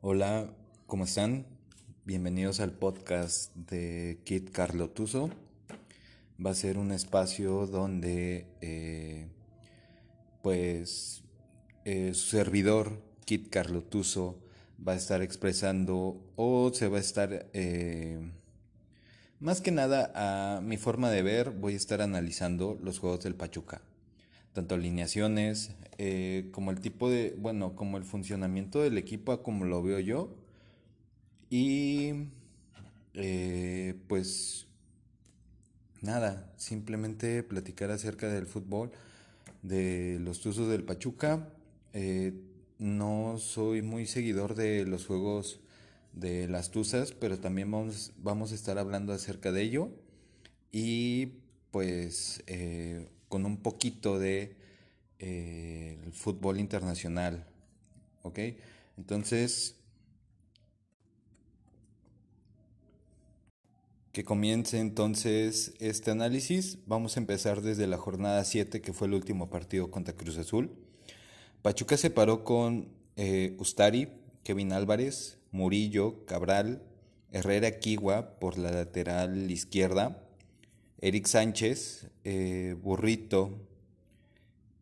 Hola, ¿cómo están? Bienvenidos al podcast de Kit Carlo Tuso. Va a ser un espacio donde, eh, pues, eh, su servidor, Kit Carlo Tuso, va a estar expresando o se va a estar, eh, más que nada, a mi forma de ver, voy a estar analizando los juegos del Pachuca tanto alineaciones eh, como el tipo de, bueno, como el funcionamiento del equipo como lo veo yo. Y eh, pues nada, simplemente platicar acerca del fútbol, de los Tuzos del Pachuca. Eh, no soy muy seguidor de los juegos de las Tuzas, pero también vamos, vamos a estar hablando acerca de ello. Y pues con un poquito de eh, fútbol internacional. ¿Ok? Entonces, que comience entonces este análisis. Vamos a empezar desde la jornada 7, que fue el último partido contra Cruz Azul. Pachuca se paró con eh, Ustari, Kevin Álvarez, Murillo, Cabral, Herrera Kiwa por la lateral izquierda, Eric Sánchez, eh, Burrito,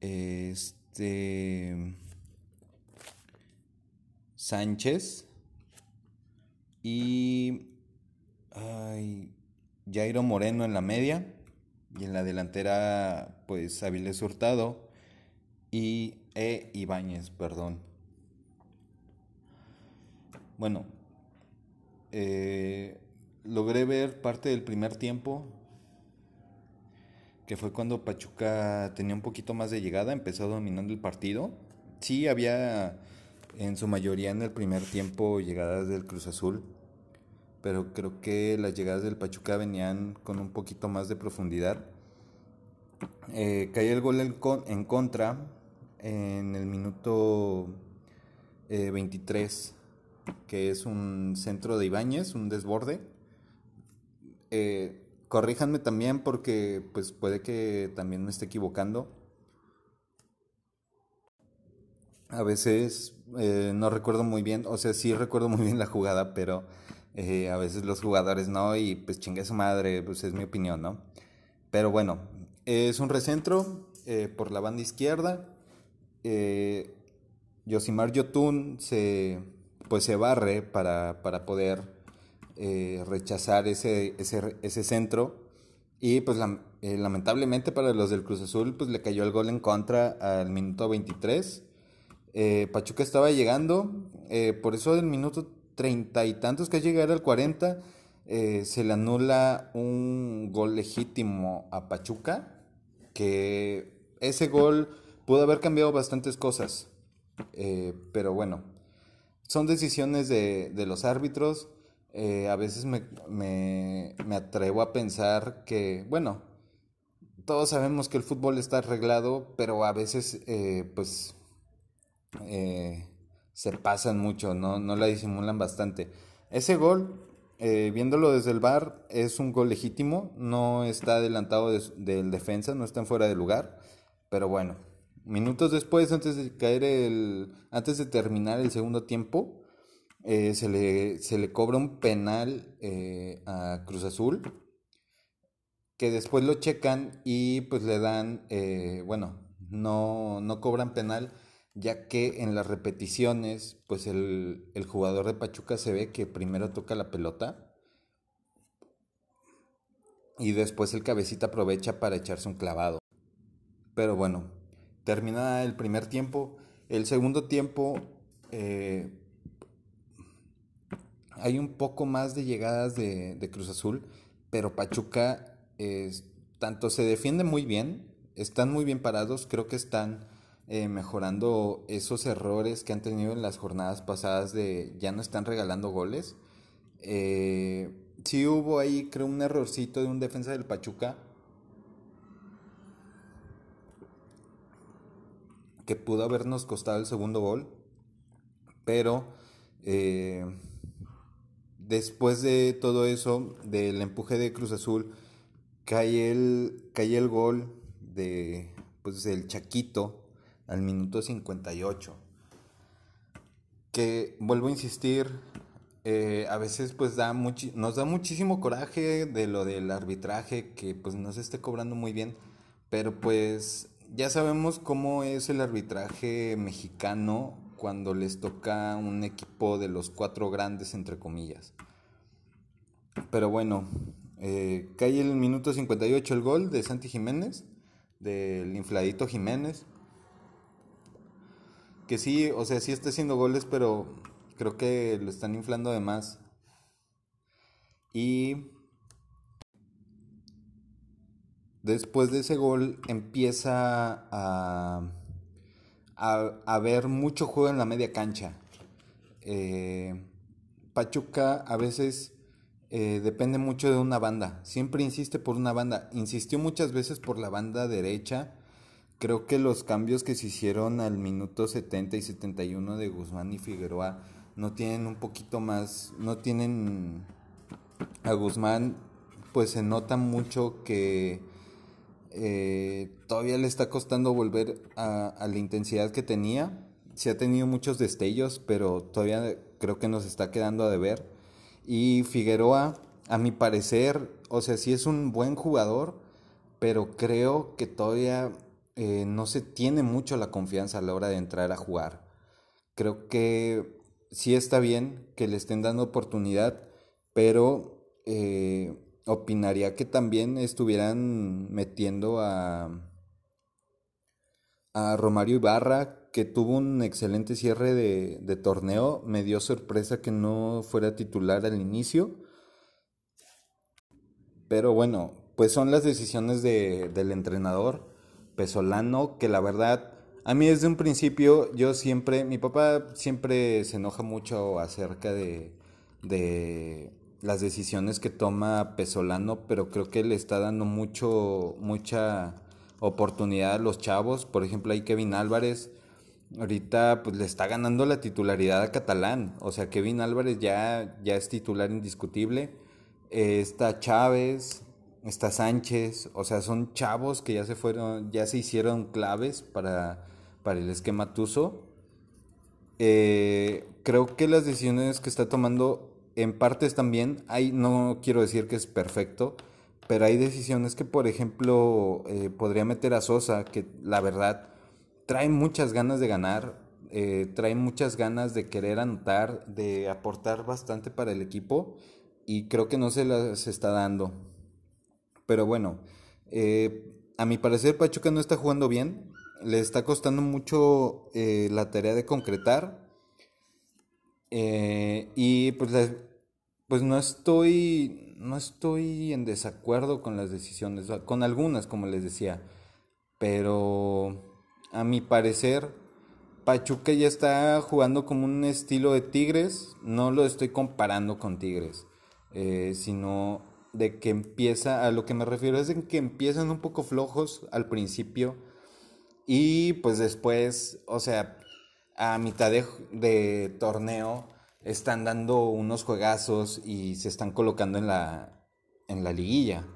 este Sánchez y Jairo Moreno en la media y en la delantera pues Avilés Hurtado y E. Ibáñez, perdón. Bueno, eh, logré ver parte del primer tiempo que fue cuando Pachuca tenía un poquito más de llegada, empezó dominando el partido. Sí, había en su mayoría en el primer tiempo llegadas del Cruz Azul, pero creo que las llegadas del Pachuca venían con un poquito más de profundidad. Eh, cayó el gol en, contra en el minuto 23, eh, que es un centro de Ibáñez, un desborde. Eh, corríjanme también porque pues puede que también me esté equivocando. A veces eh, no recuerdo muy bien, o sea, sí recuerdo muy bien la jugada, pero eh, a veces los jugadores no, y pues chingue su madre, pues es mi opinión, ¿no? Pero bueno, es un recentro eh, por la banda izquierda. Yosimar Yotun se, pues se barre para, para poder eh, rechazar ese, ese, ese, centro. Y pues eh, lamentablemente para los del Cruz Azul pues le cayó el gol en contra al minuto 23. Eh, Pachuca estaba llegando, por eso del minuto treinta y tantos que llegar al 40 se le anula un gol legítimo a Pachuca, que ese gol pudo haber cambiado bastantes cosas, pero bueno, son decisiones de, de los árbitros. Eh, a veces me, me, me, atrevo a pensar que, bueno, todos sabemos que el fútbol está arreglado, pero a veces eh, pues eh, se pasan mucho, ¿no? no la disimulan bastante. Ese gol, viéndolo desde el bar, es un gol legítimo, no está adelantado del defensa, no está fuera de lugar, pero bueno, minutos después, antes de caer el, antes de terminar el segundo tiempo, eh, se, le, se, le, cobra un penal eh, a Cruz Azul, que después lo checan y pues le dan, eh, bueno, no, no, cobran penal, ya que en las repeticiones, pues el, el jugador de Pachuca se ve que primero toca la pelota y después el cabecita aprovecha para echarse un clavado. Pero bueno, termina el primer tiempo. El segundo tiempo, hay un poco más de llegadas de, Cruz Azul, pero Pachuca tanto se defiende muy bien, están muy bien parados, creo que están eh, mejorando esos errores que han tenido en las jornadas pasadas de ya no están regalando goles. Eh, sí hubo ahí, creo, un errorcito de un defensa del Pachuca. que pudo habernos costado el segundo gol, pero eh, después de todo eso, del empuje de Cruz Azul, cae el, cae el gol de, pues, del Chaquito al minuto 58. que vuelvo a insistir, eh, a veces pues da nos da muchísimo coraje de lo del arbitraje que pues no se esté cobrando muy bien, pero pues ya sabemos cómo es el arbitraje mexicano cuando les toca un equipo de los cuatro grandes entre comillas. Pero bueno, eh, cae el minuto 58 el gol de Santi Jiménez, del infladito Jiménez. Que sí, o sea, sí está haciendo goles, pero creo que lo están inflando de más. Y después de ese gol empieza a, a, ver mucho juego en la media cancha. Eh, Pachuca a veces eh, depende mucho de una banda. Siempre insiste por una banda. Insistió muchas veces por la banda derecha. Creo que los cambios que se hicieron al minuto 70 y 71 de Guzmán y Figueroa no tienen un poquito más, no tienen a Guzmán, pues se nota mucho que eh, todavía le está costando volver a, la intensidad que tenía. Se ha tenido muchos destellos, pero todavía creo que nos está quedando a deber. Y Figueroa, a mi parecer, o sea, sí es un buen jugador, pero creo que todavía eh, no se tiene mucho la confianza a la hora de entrar a jugar. Creo que sí está bien que le estén dando oportunidad, pero eh, opinaría que también estuvieran metiendo a, a Romario Ibarra, que tuvo un excelente cierre de, torneo. Me dio sorpresa que no fuera titular al inicio. Pero bueno, pues son las decisiones del entrenador Pesolano, que la verdad, a mí desde un principio yo siempre, mi papá siempre se enoja mucho acerca de, de las decisiones que toma Pesolano, pero creo que le está dando mucho, mucha oportunidad a los chavos. Por ejemplo, hay Kevin Álvarez ahorita pues le está ganando la titularidad a Catalán. O sea, Kevin Álvarez ya, ya es titular indiscutible. Eh, está Chávez, está Sánchez, o sea, son chavos que ya se fueron, ya se hicieron claves para, para el esquema Tuzo. Eh, creo que las decisiones que está tomando en partes también, hay, no quiero decir que es perfecto, pero hay decisiones que, por ejemplo, eh, podría meter a Sosa, que la verdad trae muchas ganas de ganar, eh, trae muchas ganas de querer anotar, de aportar bastante para el equipo y creo que no se las está dando. Pero bueno, eh, a mi parecer Pachuca no está jugando bien, le está costando mucho la tarea de concretar y pues, pues no estoy no estoy en desacuerdo con las decisiones, con algunas como les decía, pero a mi parecer, Pachuca ya está jugando como un estilo de Tigres. No lo estoy comparando con Tigres, eh, sino de que empieza, a lo que me refiero es de que empiezan un poco flojos al principio y pues después, o sea, a mitad de, torneo están dando unos juegazos y se están colocando en la, en la liguilla.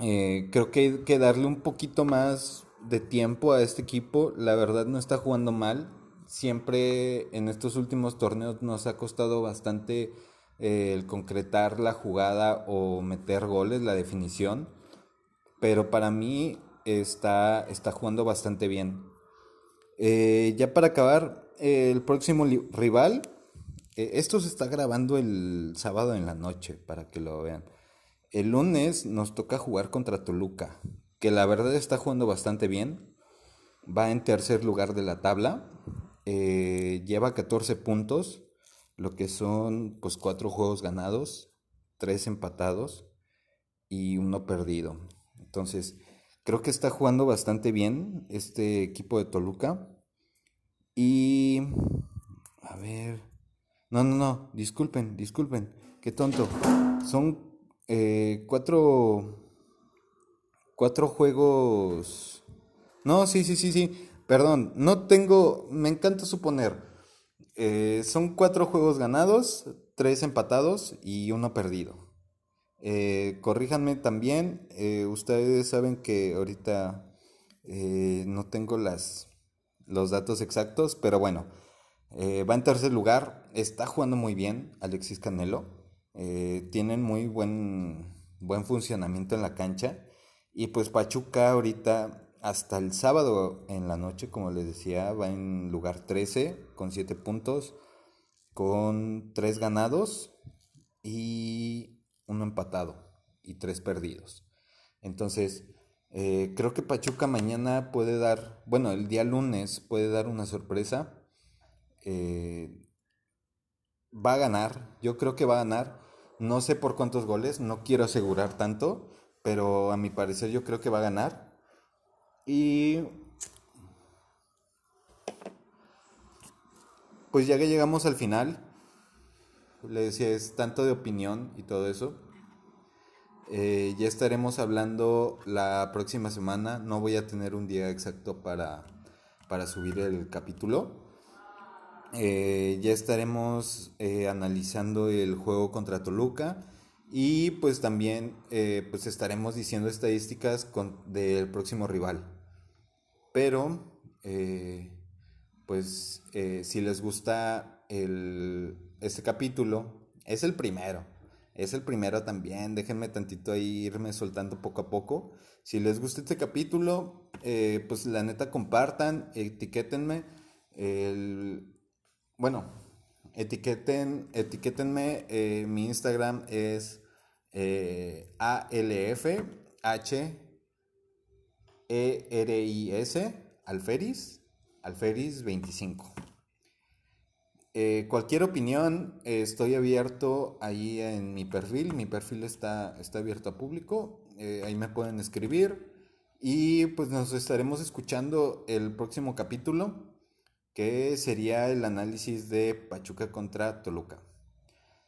Eh, creo que hay que darle un poquito más de tiempo a este equipo. La verdad no está jugando mal. Siempre en estos últimos torneos nos ha costado bastante eh, el concretar la jugada o meter goles, la definición. Pero para mí está, está jugando bastante bien. Eh, ya para acabar, el próximo rival, esto se está grabando el sábado en la noche para que lo vean. El lunes nos toca jugar contra Toluca que la verdad está jugando bastante bien. Va en tercer lugar de la tabla. Eh, lleva 14 puntos, lo que son pues cuatro juegos ganados, tres empatados y uno perdido. Entonces, creo que está jugando bastante bien este equipo de Toluca. Y... A ver... No, no, no, disculpen, disculpen, qué tonto. Son eh, cuatro cuatro juegos. No, sí, sí, sí, sí. Perdón, no tengo. Me encanta suponer. Eh, son cuatro juegos ganados, tres empatados y uno perdido. Eh, corríjanme también. Eh, ustedes saben que ahorita no tengo las, los datos exactos, pero bueno. Eh, va en tercer lugar, está jugando muy bien Alexis Canelo. Eh, tienen muy buen, buen funcionamiento en la cancha. Y pues Pachuca ahorita, hasta el sábado en la noche, como les decía, va en lugar 13 con 7 puntos, con 3 ganados y uno empatado y 3 perdidos. Entonces, eh, creo que Pachuca mañana puede dar, bueno, el día lunes puede dar una sorpresa. Eh, va a ganar, yo creo que va a ganar. No sé por cuántos goles, no quiero asegurar tanto, pero a mi parecer yo creo que va a ganar. Y pues ya que llegamos al final, le decía, es tanto de opinión y todo eso. Eh, ya estaremos hablando la próxima semana. No voy a tener un día exacto para, para subir el capítulo. Eh, ya estaremos eh, analizando el juego contra Toluca y pues también pues estaremos diciendo estadísticas del próximo rival. Pero pues si les gusta el, este capítulo, es el primero es el primero también. Déjenme tantito ahí irme soltando poco a poco. Si les gusta este capítulo, eh, pues la neta compartan, etiquétenme. Bueno, etiqueten, etiquétenme. Eh, mi Instagram es eh, ALFH ERIS Alferis, Alferis 25. Eh, cualquier opinión, estoy abierto ahí en mi perfil. Mi perfil está, está abierto a público. Eh, ahí me pueden escribir. Y pues nos estaremos escuchando el próximo capítulo, que sería el análisis de Pachuca contra Toluca.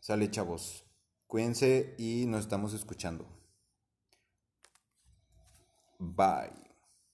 Sale, chavos. Cuídense y nos estamos escuchando. Bye.